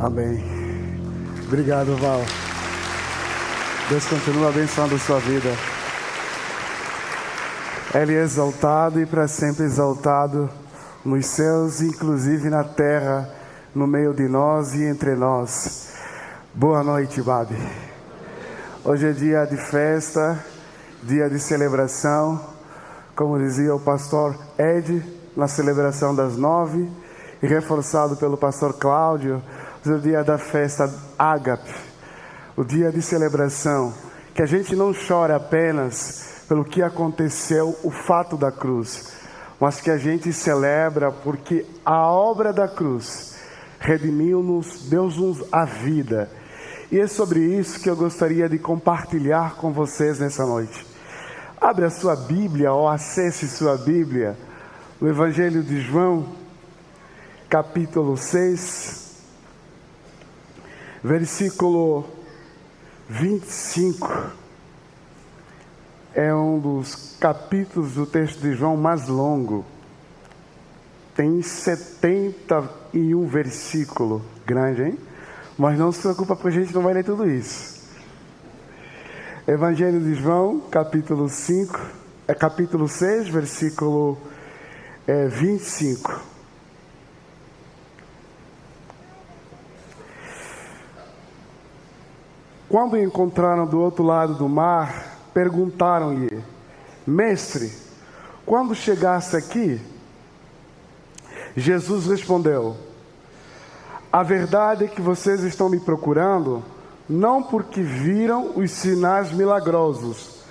Amém. Obrigado, Val. Deus continua abençoando a sua vida. Ele é exaltado e para sempre exaltado nos céus, inclusive na terra, no meio de nós e entre nós. Boa noite, Babi. Hoje é dia de festa, dia de celebração. Como dizia o pastor Ed, na celebração das nove, e reforçado pelo pastor Cláudio, hoje é o dia da festa Ágape, o dia de celebração, que a gente não chora apenas pelo que aconteceu, o fato da cruz, mas que a gente celebra porque a obra da cruz redimiu-nos, deu-nos a vida. E é sobre isso que eu gostaria de compartilhar com vocês nessa noite. Abre a sua Bíblia ou acesse sua Bíblia, o Evangelho de João, capítulo 6, versículo 25 é um dos capítulos do texto de João mais longo. Tem 71 versículos. Grande, hein? Mas não se preocupa, porque a gente não vai ler tudo isso. Evangelho de João, capítulo 5, é capítulo 6, versículo é, 25. Quando encontraram do outro lado do mar, perguntaram-lhe: Mestre, quando chegaste aqui? Jesus respondeu: A verdade é que vocês estão me procurando não porque viram os sinais milagrosos,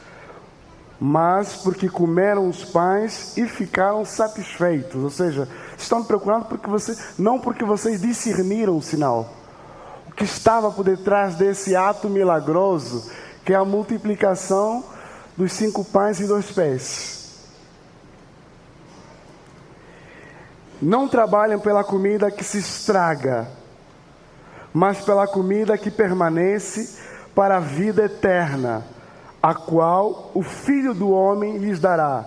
mas porque comeram os pães e ficaram satisfeitos. Ou seja, estão me procurando porque você, não porque vocês discerniram o sinal. Que estava por detrás desse ato milagroso que é a multiplicação dos cinco pães e dois pés. Não trabalham pela comida que se estraga, mas pela comida que permanece para a vida eterna, a qual o Filho do Homem lhes dará.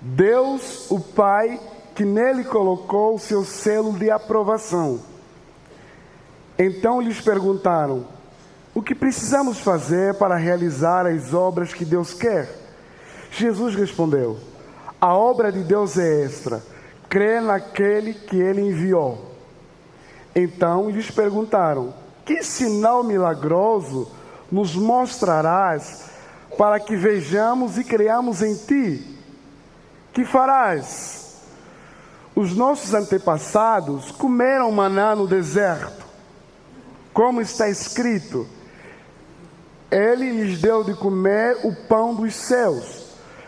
Deus, o Pai, que nele colocou o seu selo de aprovação. Então lhes perguntaram: o que precisamos fazer para realizar as obras que Deus quer? Jesus respondeu: A obra de Deus é esta: crê naquele que ele enviou. Então lhes perguntaram: Que sinal milagroso nos mostrarás para que vejamos e creamos em ti? Que farás? Os nossos antepassados comeram maná no deserto, como está escrito ele lhes deu de comer o pão dos céus.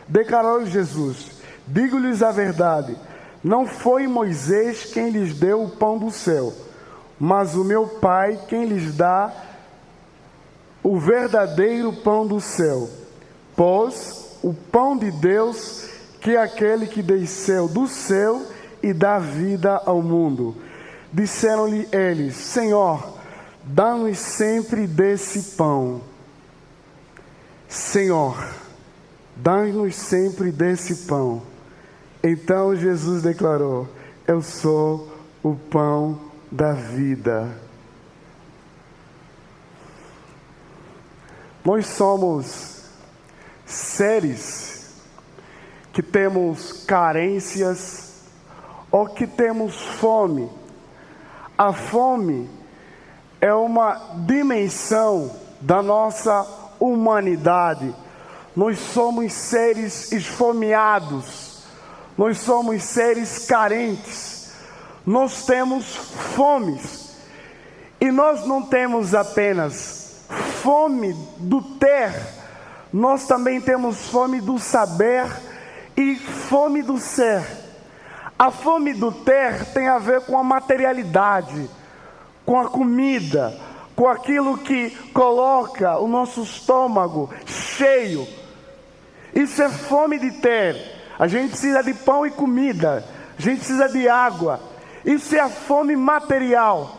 Declarou Jesus: Digo-lhes a verdade, não foi Moisés quem lhes deu o pão do céu, mas o meu Pai quem lhes dá o verdadeiro pão do céu. Pois o pão de Deus, que é aquele que desceu do céu e dá vida ao mundo. Disseram-lhe eles: Senhor, dá-nos sempre desse pão. Senhor, dá-nos sempre desse pão. Então Jesus declarou: Eu sou o pão da vida. Nós somos seres que temos carências ou que temos fome. A fome é uma dimensão da nossa humanidade. Nós somos seres esfomeados, nós somos seres carentes, nós temos fomes. E nós não temos apenas fome do ter, nós também temos fome do saber e fome do ser. A fome do ter tem a ver com a materialidade, com a comida, com aquilo que coloca o nosso estômago cheio. Isso é fome de ter. A gente precisa de pão e comida, a gente precisa de água. Isso é a fome material,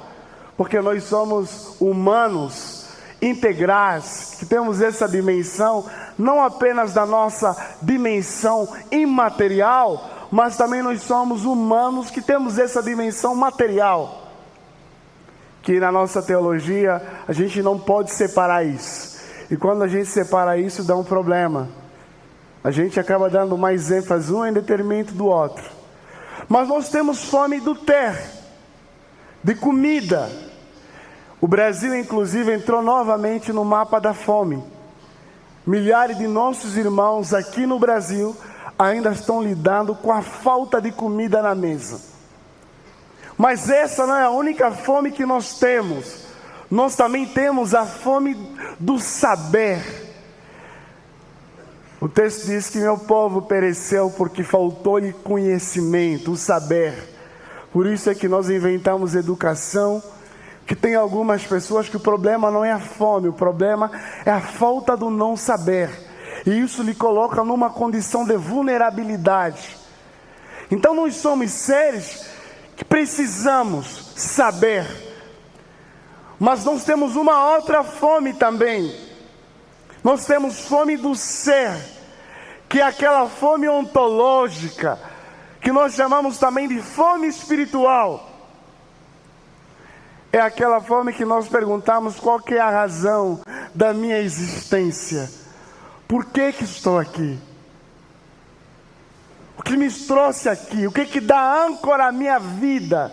porque nós somos humanos integrais, que temos essa dimensão, não apenas da nossa dimensão imaterial, mas também nós somos humanos que temos essa dimensão material. Que na nossa teologia a gente não pode separar isso. E quando a gente separa isso, dá um problema. A gente acaba dando mais ênfase um em detrimento do outro. Mas nós temos fome do ter, de comida. O Brasil, inclusive, entrou novamente no mapa da fome. Milhares de nossos irmãos aqui no Brasil ainda estão lidando com a falta de comida na mesa. Mas essa não é a única fome que nós temos. Nós também temos a fome do saber. O texto diz que meu povo pereceu porque faltou-lhe conhecimento, o saber. Por isso é que nós inventamos educação, que tem algumas pessoas que o problema não é a fome, o problema é a falta do não saber. E isso lhe coloca numa condição de vulnerabilidade. Então nós somos seres que precisamos saber. Mas nós temos uma outra fome também. Nós temos fome do ser, que é aquela fome ontológica, que nós chamamos também de fome espiritual. É aquela fome que nós perguntamos qual é a razão da minha existência. Por que que estou aqui? O que me trouxe aqui, o que, que dá âncora à minha vida.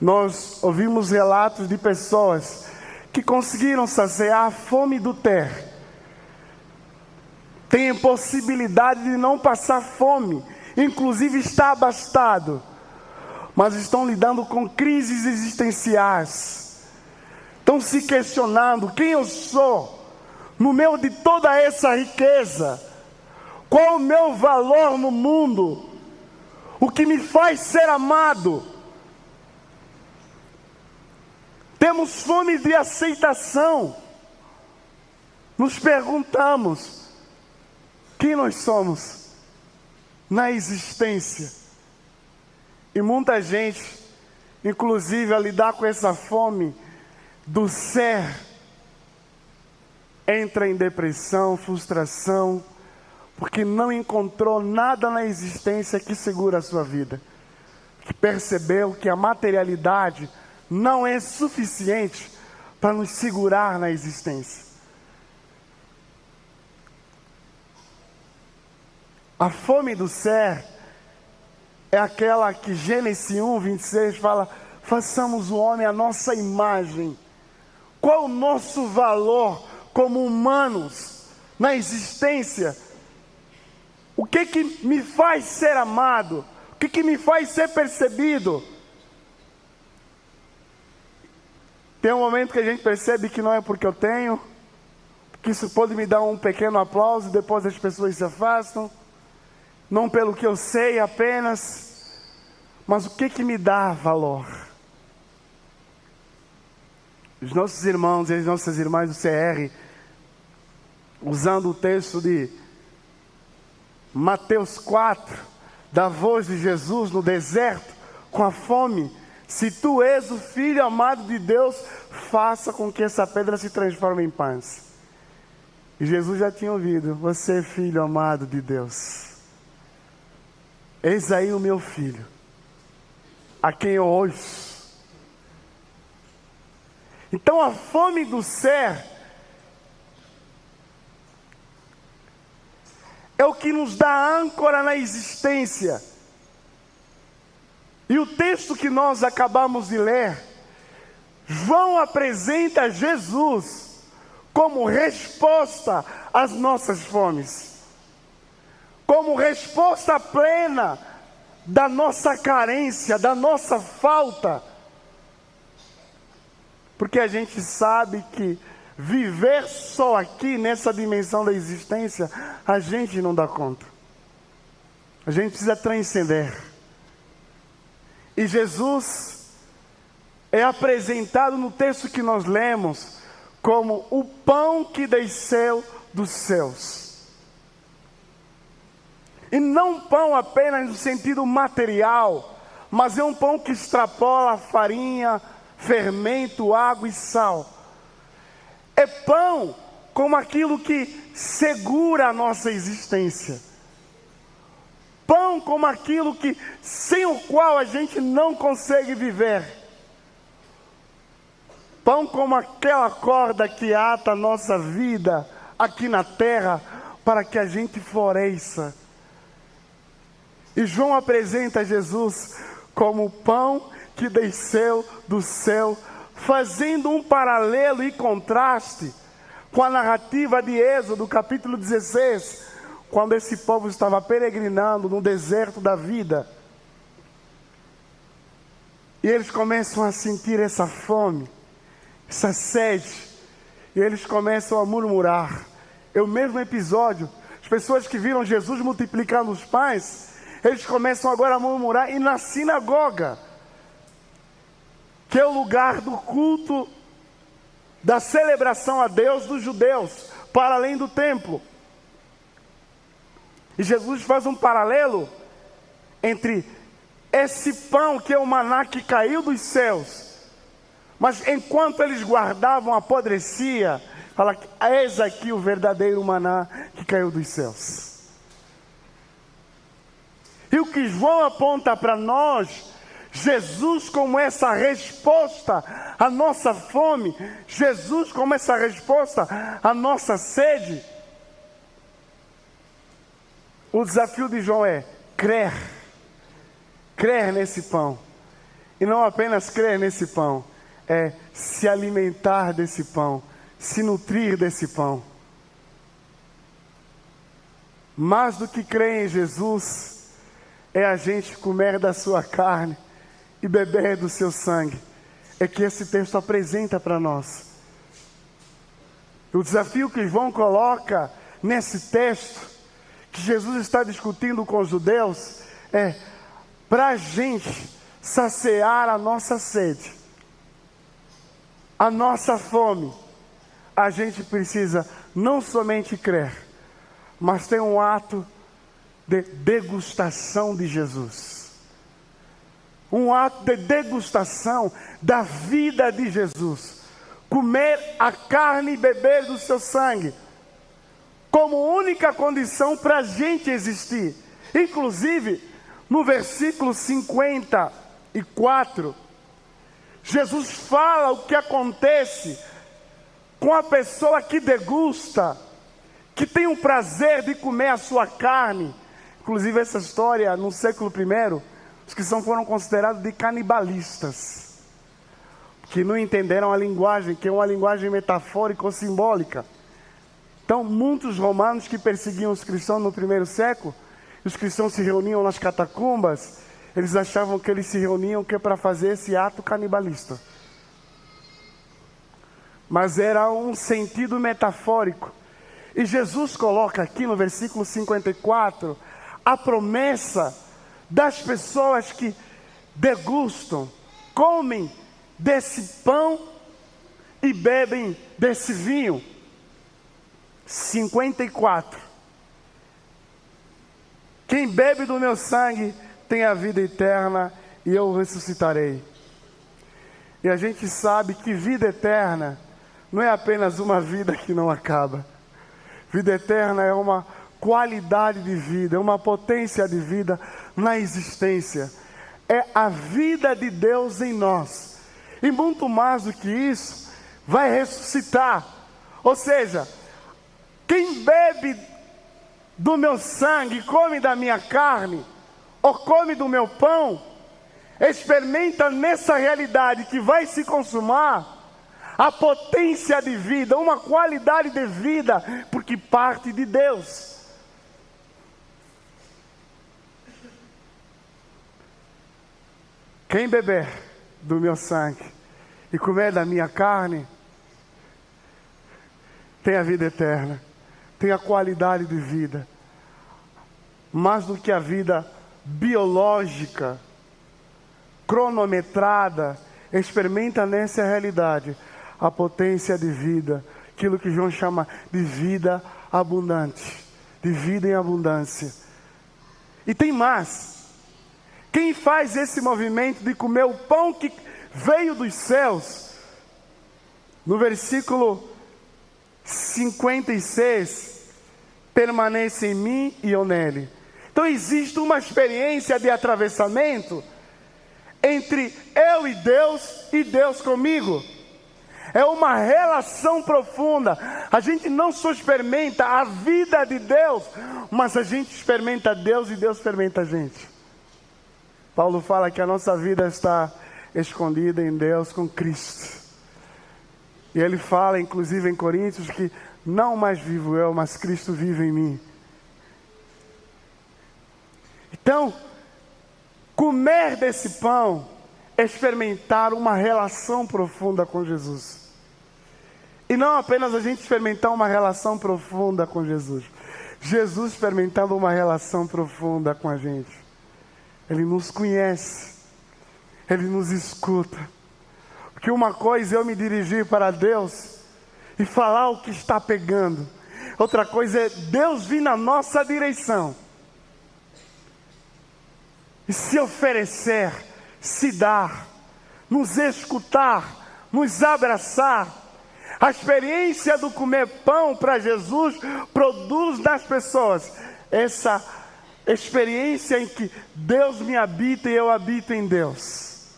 Nós ouvimos relatos de pessoas que conseguiram saciar a fome do ter, têm possibilidade de não passar fome, inclusive está abastado, mas estão lidando com crises existenciais, estão se questionando quem eu sou, no meio de toda essa riqueza qual o meu valor no mundo? O que me faz ser amado? Temos fome de aceitação. Nos perguntamos: quem nós somos na existência? E muita gente, inclusive a lidar com essa fome do ser, entra em depressão, frustração, porque não encontrou nada na existência que segura a sua vida, que percebeu que a materialidade não é suficiente para nos segurar na existência. A fome do ser é aquela que Gênesis 1, 26 fala: façamos o homem a nossa imagem. Qual o nosso valor como humanos na existência? O que que me faz ser amado? O que que me faz ser percebido? Tem um momento que a gente percebe que não é porque eu tenho, que isso pode me dar um pequeno aplauso e depois as pessoas se afastam, não pelo que eu sei apenas, mas o que que me dá valor? Os nossos irmãos e as nossas irmãs do CR, usando o texto de Mateus 4, da voz de Jesus no deserto, com a fome. Se tu és o filho amado de Deus, faça com que essa pedra se transforme em pães. E Jesus já tinha ouvido: Você é filho amado de Deus. Eis aí o meu filho, a quem eu ouço. Então a fome do ser é o que nos dá âncora na existência. E o texto que nós acabamos de ler, João apresenta Jesus como resposta às nossas fomes, como resposta plena da nossa carência, da nossa falta. Porque a gente sabe que Viver só aqui nessa dimensão da existência, a gente não dá conta. A gente precisa transcender. E Jesus é apresentado no texto que nós lemos como o pão que desceu dos céus. E não pão apenas no sentido material, mas é um pão que extrapola farinha, fermento, água e sal é pão como aquilo que segura a nossa existência. Pão como aquilo que sem o qual a gente não consegue viver. Pão como aquela corda que ata a nossa vida aqui na terra para que a gente floresça. E João apresenta Jesus como o pão que desceu do céu, fazendo um paralelo e contraste com a narrativa de Êxodo, capítulo 16, quando esse povo estava peregrinando no deserto da vida. E eles começam a sentir essa fome essa sede, e eles começam a murmurar. É o mesmo episódio. As pessoas que viram Jesus multiplicando os pães, eles começam agora a murmurar, e na sinagoga, que é o lugar do culto, da celebração a Deus dos judeus, para além do templo. E Jesus faz um paralelo entre esse pão que é o maná que caiu dos céus mas enquanto eles guardavam, apodrecia. Fala, eis aqui o verdadeiro maná que caiu dos céus. E o que João aponta para nós, Jesus como essa resposta à nossa fome, Jesus como essa resposta à nossa sede. O desafio de João é crer, crer nesse pão, e não apenas crer nesse pão, é se alimentar desse pão, se nutrir desse pão. Mais do que crer em Jesus, é a gente comer da sua carne e beber do seu sangue. É que esse texto apresenta para nós. O desafio que João coloca nesse texto, que Jesus está discutindo com os judeus, é para a gente saciar a nossa sede a nossa fome, a gente precisa não somente crer, mas ter um ato de degustação de Jesus. Um ato de degustação da vida de Jesus. Comer a carne e beber do seu sangue, como única condição para a gente existir. Inclusive, no versículo 54, Jesus fala o que acontece com a pessoa que degusta, que tem o prazer de comer a sua carne. Inclusive, essa história, no século I, os que são foram considerados de canibalistas, que não entenderam a linguagem, que é uma linguagem metafórica ou simbólica. Então, muitos romanos que perseguiam os cristãos no primeiro século, os cristãos se reuniam nas catacumbas, eles achavam que eles se reuniam que é para fazer esse ato canibalista. Mas era um sentido metafórico. E Jesus coloca aqui no versículo 54 a promessa das pessoas que degustam, comem desse pão e bebem desse vinho. 54. Quem bebe do meu sangue tem a vida eterna e eu ressuscitarei. E a gente sabe que vida eterna não é apenas uma vida que não acaba. Vida eterna é uma qualidade de vida, é uma potência de vida na existência. É a vida de Deus em nós. E muito mais do que isso, vai ressuscitar. Ou seja, quem bebe do meu sangue, come da minha carne, ou come do meu pão, experimenta nessa realidade que vai se consumar a potência de vida, uma qualidade de vida, porque parte de Deus. Quem beber do meu sangue e comer da minha carne, tem a vida eterna, tem a qualidade de vida, mais do que a vida biológica, cronometrada, experimenta nessa realidade a potência de vida, aquilo que João chama de vida abundante, de vida em abundância. E tem mais. Quem faz esse movimento de comer o pão que veio dos céus, no versículo 56, permanece em mim e eu nele então existe uma experiência de atravessamento entre eu e Deus e Deus comigo. é uma relação profunda. A gente não só experimenta a vida de Deus, mas a gente experimenta Deus e Deus experimenta a gente. Paulo fala que a nossa vida está escondida em Deus com Cristo. E ele fala, inclusive em Coríntios, que não mais vivo eu, mas Cristo vive em mim. Então, comer desse pão é experimentar uma relação profunda com Jesus. E não apenas a gente experimentar uma relação profunda com Jesus. Jesus experimentando uma relação profunda com a gente. Ele nos conhece. Ele nos escuta. Porque uma coisa é eu me dirigir para Deus e falar o que está pegando. Outra coisa é Deus vir na nossa direção e se oferecer, se dar, nos escutar, nos abraçar. A experiência do comer pão para Jesus produz nas pessoas essa experiência em que Deus me habita e eu habito em Deus.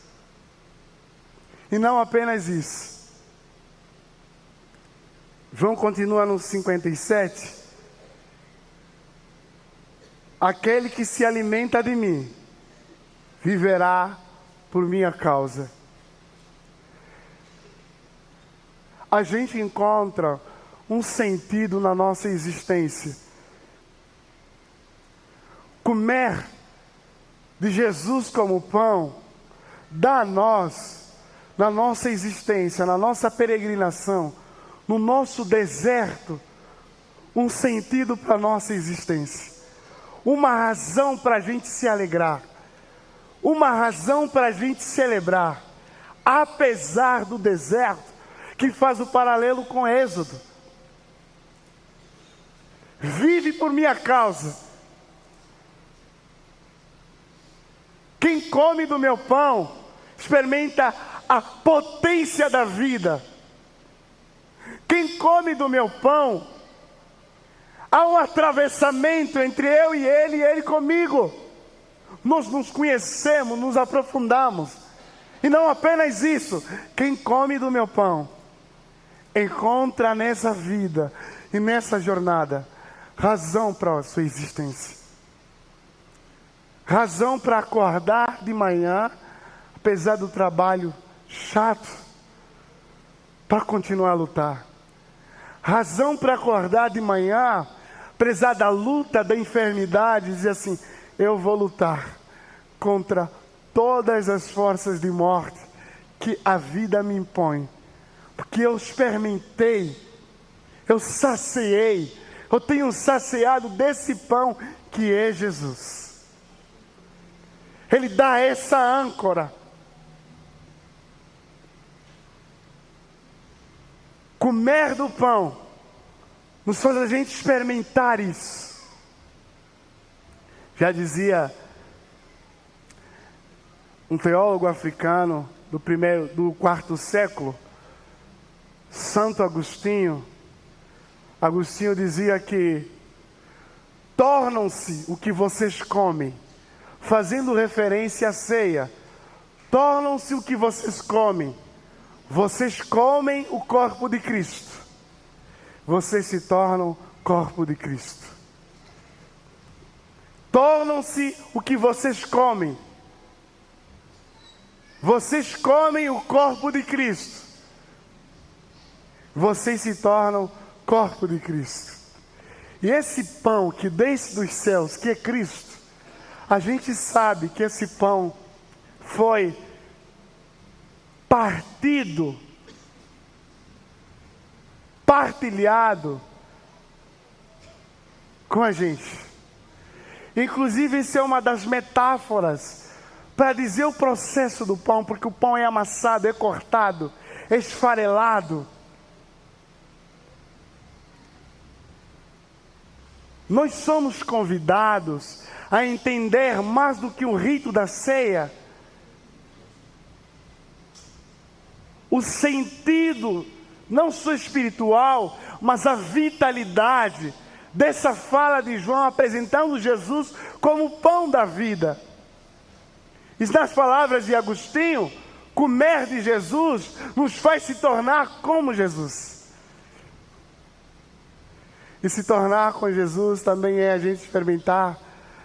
E não apenas isso. João continua no 57. Aquele que se alimenta de mim viverá por minha causa. A gente encontra um sentido na nossa existência. Comer de Jesus como pão dá a nós, na nossa existência, na nossa peregrinação, no nosso deserto, um sentido para a nossa existência, uma razão para a gente se alegrar uma razão para a gente celebrar, apesar do deserto, que faz o paralelo com Êxodo. Vive por minha causa. Quem come do meu pão, experimenta a potência da vida. Quem come do meu pão, há um atravessamento entre eu e ele e ele comigo nós nos conhecemos, nos aprofundamos. E não apenas isso, quem come do meu pão encontra nessa vida e nessa jornada razão para a sua existência. Razão para acordar de manhã, apesar do trabalho chato, para continuar a lutar. Razão para acordar de manhã, apesar da luta, da enfermidade, dizer assim: eu vou lutar contra todas as forças de morte que a vida me impõe, porque eu experimentei, eu saciei, eu tenho saciado desse pão que é Jesus. Ele dá essa âncora. Comer do pão nos faz a gente experimentar isso. Já dizia um teólogo africano do primeiro, do quarto século, Santo Agostinho. Agostinho dizia que tornam-se o que vocês comem, fazendo referência à ceia. Tornam-se o que vocês comem. Vocês comem o corpo de Cristo. Vocês se tornam corpo de Cristo tornam-se o que vocês comem. Vocês comem o corpo de Cristo. Vocês se tornam corpo de Cristo. E esse pão que desce dos céus, que é Cristo, a gente sabe que esse pão foi partido, partilhado com a gente. Inclusive, isso é uma das metáforas para dizer o processo do pão, porque o pão é amassado, é cortado, é esfarelado. Nós somos convidados a entender mais do que o rito da ceia, o sentido, não só espiritual, mas a vitalidade dessa fala de João apresentando Jesus como o pão da vida. E nas palavras de Agostinho, Comer de Jesus nos faz se tornar como Jesus. E se tornar com Jesus também é a gente experimentar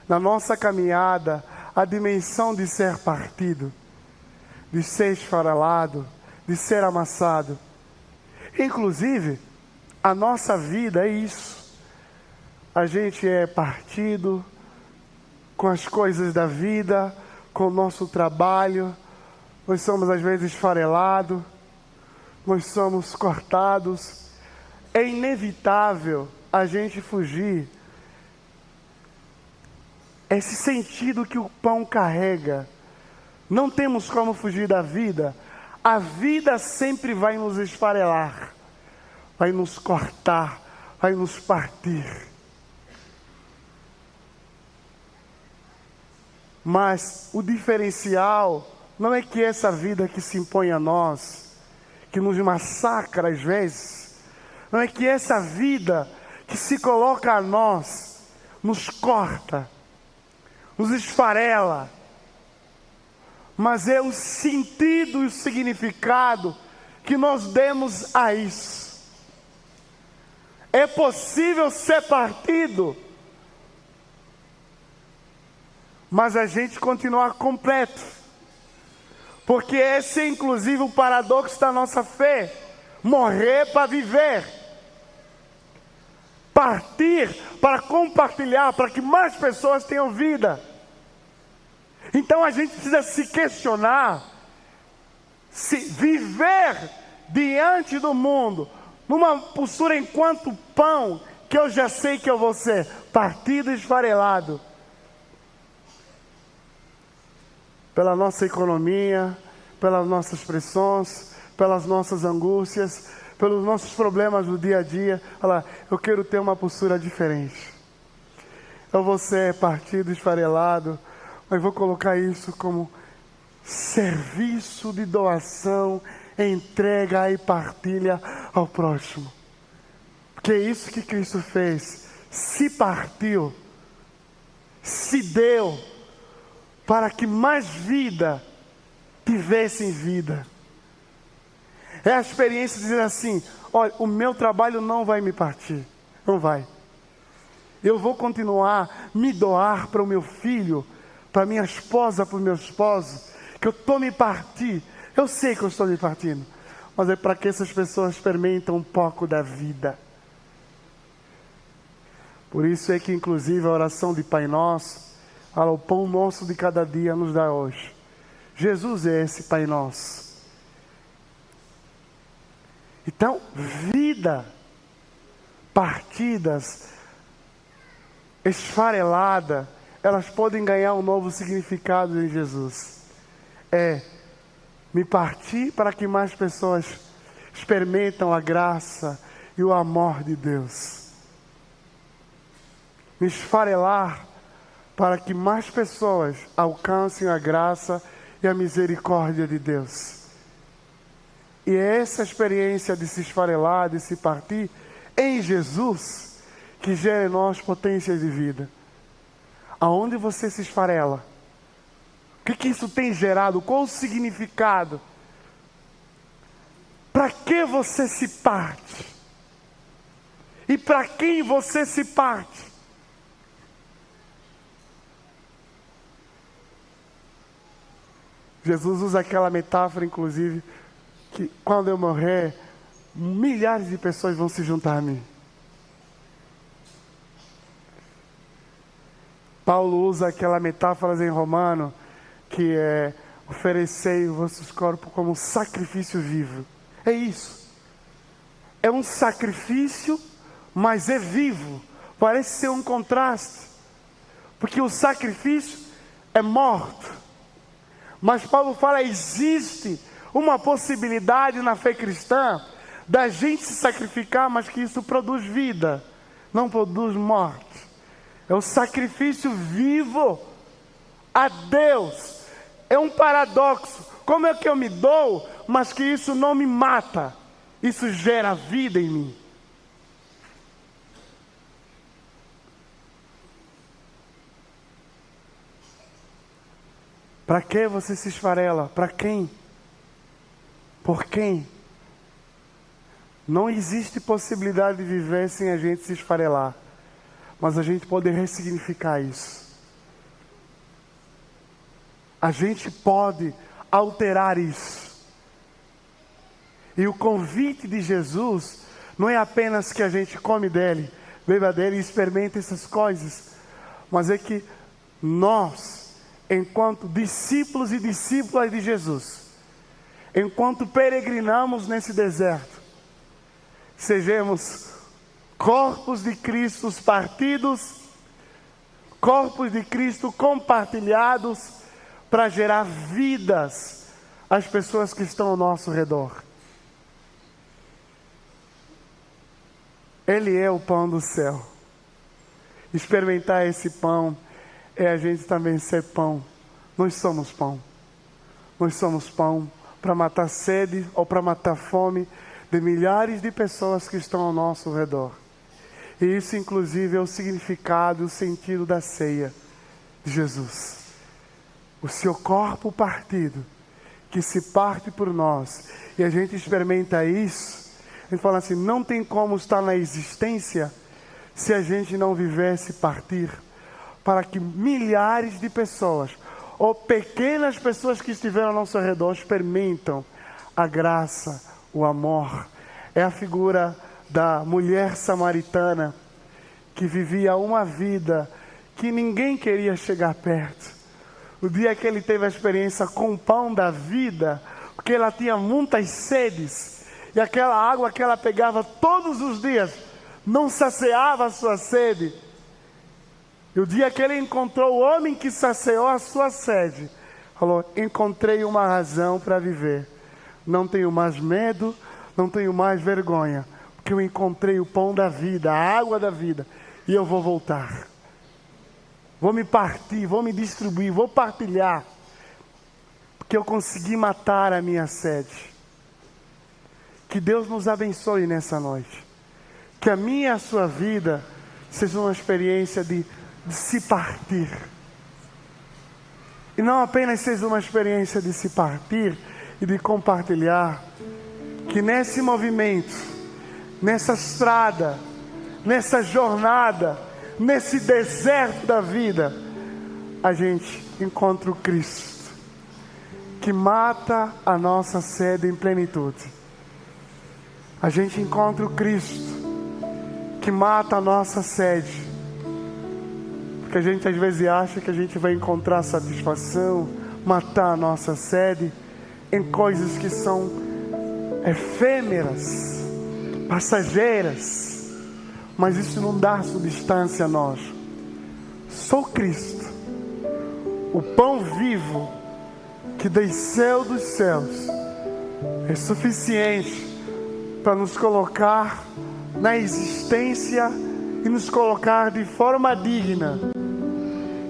na nossa caminhada a dimensão de ser partido, de ser esfarelado, de ser amassado. Inclusive, a nossa vida é isso. A gente é partido com as coisas da vida, com o nosso trabalho, nós somos às vezes esfarelados, nós somos cortados. É inevitável a gente fugir. Esse sentido que o pão carrega. Não temos como fugir da vida. A vida sempre vai nos esfarelar, vai nos cortar, vai nos partir. Mas o diferencial não é que essa vida que se impõe a nós, que nos massacra às vezes, não é que essa vida que se coloca a nós, nos corta, nos esfarela, mas é o sentido e o significado que nós demos a isso. É possível ser partido, mas a gente continuar completo. Porque esse é inclusive o paradoxo da nossa fé: morrer para viver, partir para compartilhar, para que mais pessoas tenham vida. Então a gente precisa se questionar se viver diante do mundo, numa postura enquanto pão, que eu já sei que eu vou ser partido esfarelado pela nossa economia, pelas nossas pressões, pelas nossas angústias, pelos nossos problemas do dia a dia. Olha lá, eu quero ter uma postura diferente. Eu vou ser partido esfarelado, mas vou colocar isso como serviço de doação, entrega e partilha ao próximo. Porque é isso que Cristo fez. Se partiu, se deu para que mais vida tivessem vida. É a experiência de dizer assim: olha, o meu trabalho não vai me partir, não vai. Eu vou continuar me doar para o meu filho, para minha esposa, para o meu esposo, que eu estou me partir. Eu sei que eu estou me partindo, mas é para que essas pessoas experimentem um pouco da vida. Por isso é que, inclusive, a oração de Pai Nosso o pão nosso de cada dia nos dá hoje. Jesus é esse Pai nosso. Então, vida, partidas, esfarelada, elas podem ganhar um novo significado em Jesus. É me partir para que mais pessoas experimentam a graça e o amor de Deus. Me esfarelar para que mais pessoas alcancem a graça e a misericórdia de Deus. E é essa experiência de se esfarelar, de se partir em Jesus, que gera em nós potências de vida. Aonde você se esfarela? O que, que isso tem gerado? Qual o significado? Para que você se parte? E para quem você se parte? Jesus usa aquela metáfora, inclusive, que quando eu morrer, milhares de pessoas vão se juntar a mim. Paulo usa aquela metáfora em Romano, que é oferecei os vossos corpos como sacrifício vivo. É isso. É um sacrifício, mas é vivo. Parece ser um contraste. Porque o sacrifício é morto. Mas Paulo fala: existe uma possibilidade na fé cristã da gente se sacrificar, mas que isso produz vida, não produz morte. É o sacrifício vivo a Deus. É um paradoxo. Como é que eu me dou, mas que isso não me mata? Isso gera vida em mim. Para que você se esfarela? Para quem? por quem? Não existe possibilidade de viver sem a gente se esfarelar, mas a gente pode ressignificar isso. A gente pode alterar isso. E o convite de Jesus não é apenas que a gente come dele, beba dele e experimente essas coisas, mas é que nós, enquanto discípulos e discípulas de Jesus, enquanto peregrinamos nesse deserto, sejamos corpos de Cristo partidos, corpos de Cristo compartilhados para gerar vidas às pessoas que estão ao nosso redor. Ele é o pão do céu. Experimentar esse pão é a gente também ser pão. Nós somos pão. Nós somos pão para matar sede ou para matar fome de milhares de pessoas que estão ao nosso redor. E isso, inclusive, é o significado, o sentido da ceia de Jesus. O seu corpo partido, que se parte por nós, e a gente experimenta isso ele fala assim: não tem como estar na existência se a gente não vivesse partir, para que milhares de pessoas, ou pequenas pessoas que estiveram ao nosso redor, experimentam a graça, o amor. É a figura da mulher samaritana que vivia uma vida que ninguém queria chegar perto. O dia que ele teve a experiência com o pão da vida, porque ela tinha muitas sedes, e aquela água que ela pegava todos os dias não saciava a sua sede. E o dia que ele encontrou o homem que saciou a sua sede, falou: Encontrei uma razão para viver. Não tenho mais medo, não tenho mais vergonha, porque eu encontrei o pão da vida, a água da vida, e eu vou voltar. Vou me partir, vou me distribuir, vou partilhar, porque eu consegui matar a minha sede. Que Deus nos abençoe nessa noite. Que a minha e a sua vida seja uma experiência de, de se partir. E não apenas seja uma experiência de se partir e de compartilhar. Que nesse movimento, nessa estrada, nessa jornada, nesse deserto da vida, a gente encontre o Cristo, que mata a nossa sede em plenitude a gente encontra o Cristo que mata a nossa sede. Porque a gente às vezes acha que a gente vai encontrar satisfação, matar a nossa sede em coisas que são efêmeras, passageiras, mas isso não dá substância a nós. Sou Cristo, o pão vivo que desceu dos céus, é suficiente para nos colocar na existência e nos colocar de forma digna.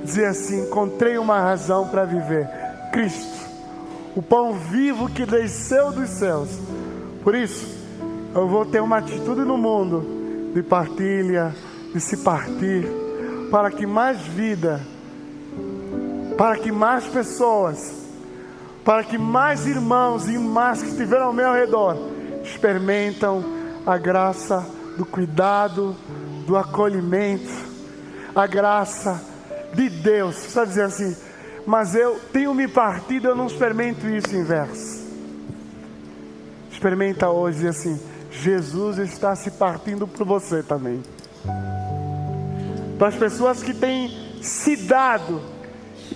Dizer assim: encontrei uma razão para viver. Cristo, o pão vivo que desceu dos céus. Por isso, eu vou ter uma atitude no mundo de partilha, de se partir, para que mais vida, para que mais pessoas, para que mais irmãos e irmãs que estiveram ao meu redor experimentam a graça do cuidado, do acolhimento, a graça de Deus. Você está dizendo assim, mas eu tenho me partido, eu não experimento isso inverso. Experimenta hoje assim, Jesus está se partindo por você também. Para as pessoas que têm se dado,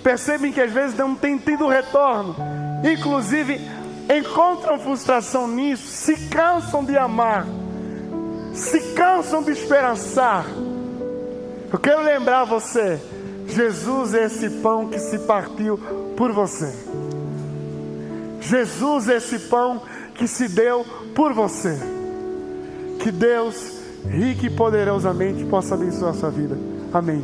percebem que às vezes não têm tido retorno, inclusive encontram frustração nisso, se cansam de amar, se cansam de esperançar. Eu quero lembrar você: Jesus é esse pão que se partiu por você. Jesus é esse pão que se deu por você. Que Deus, rico e poderosamente, possa abençoar a sua vida. Amém.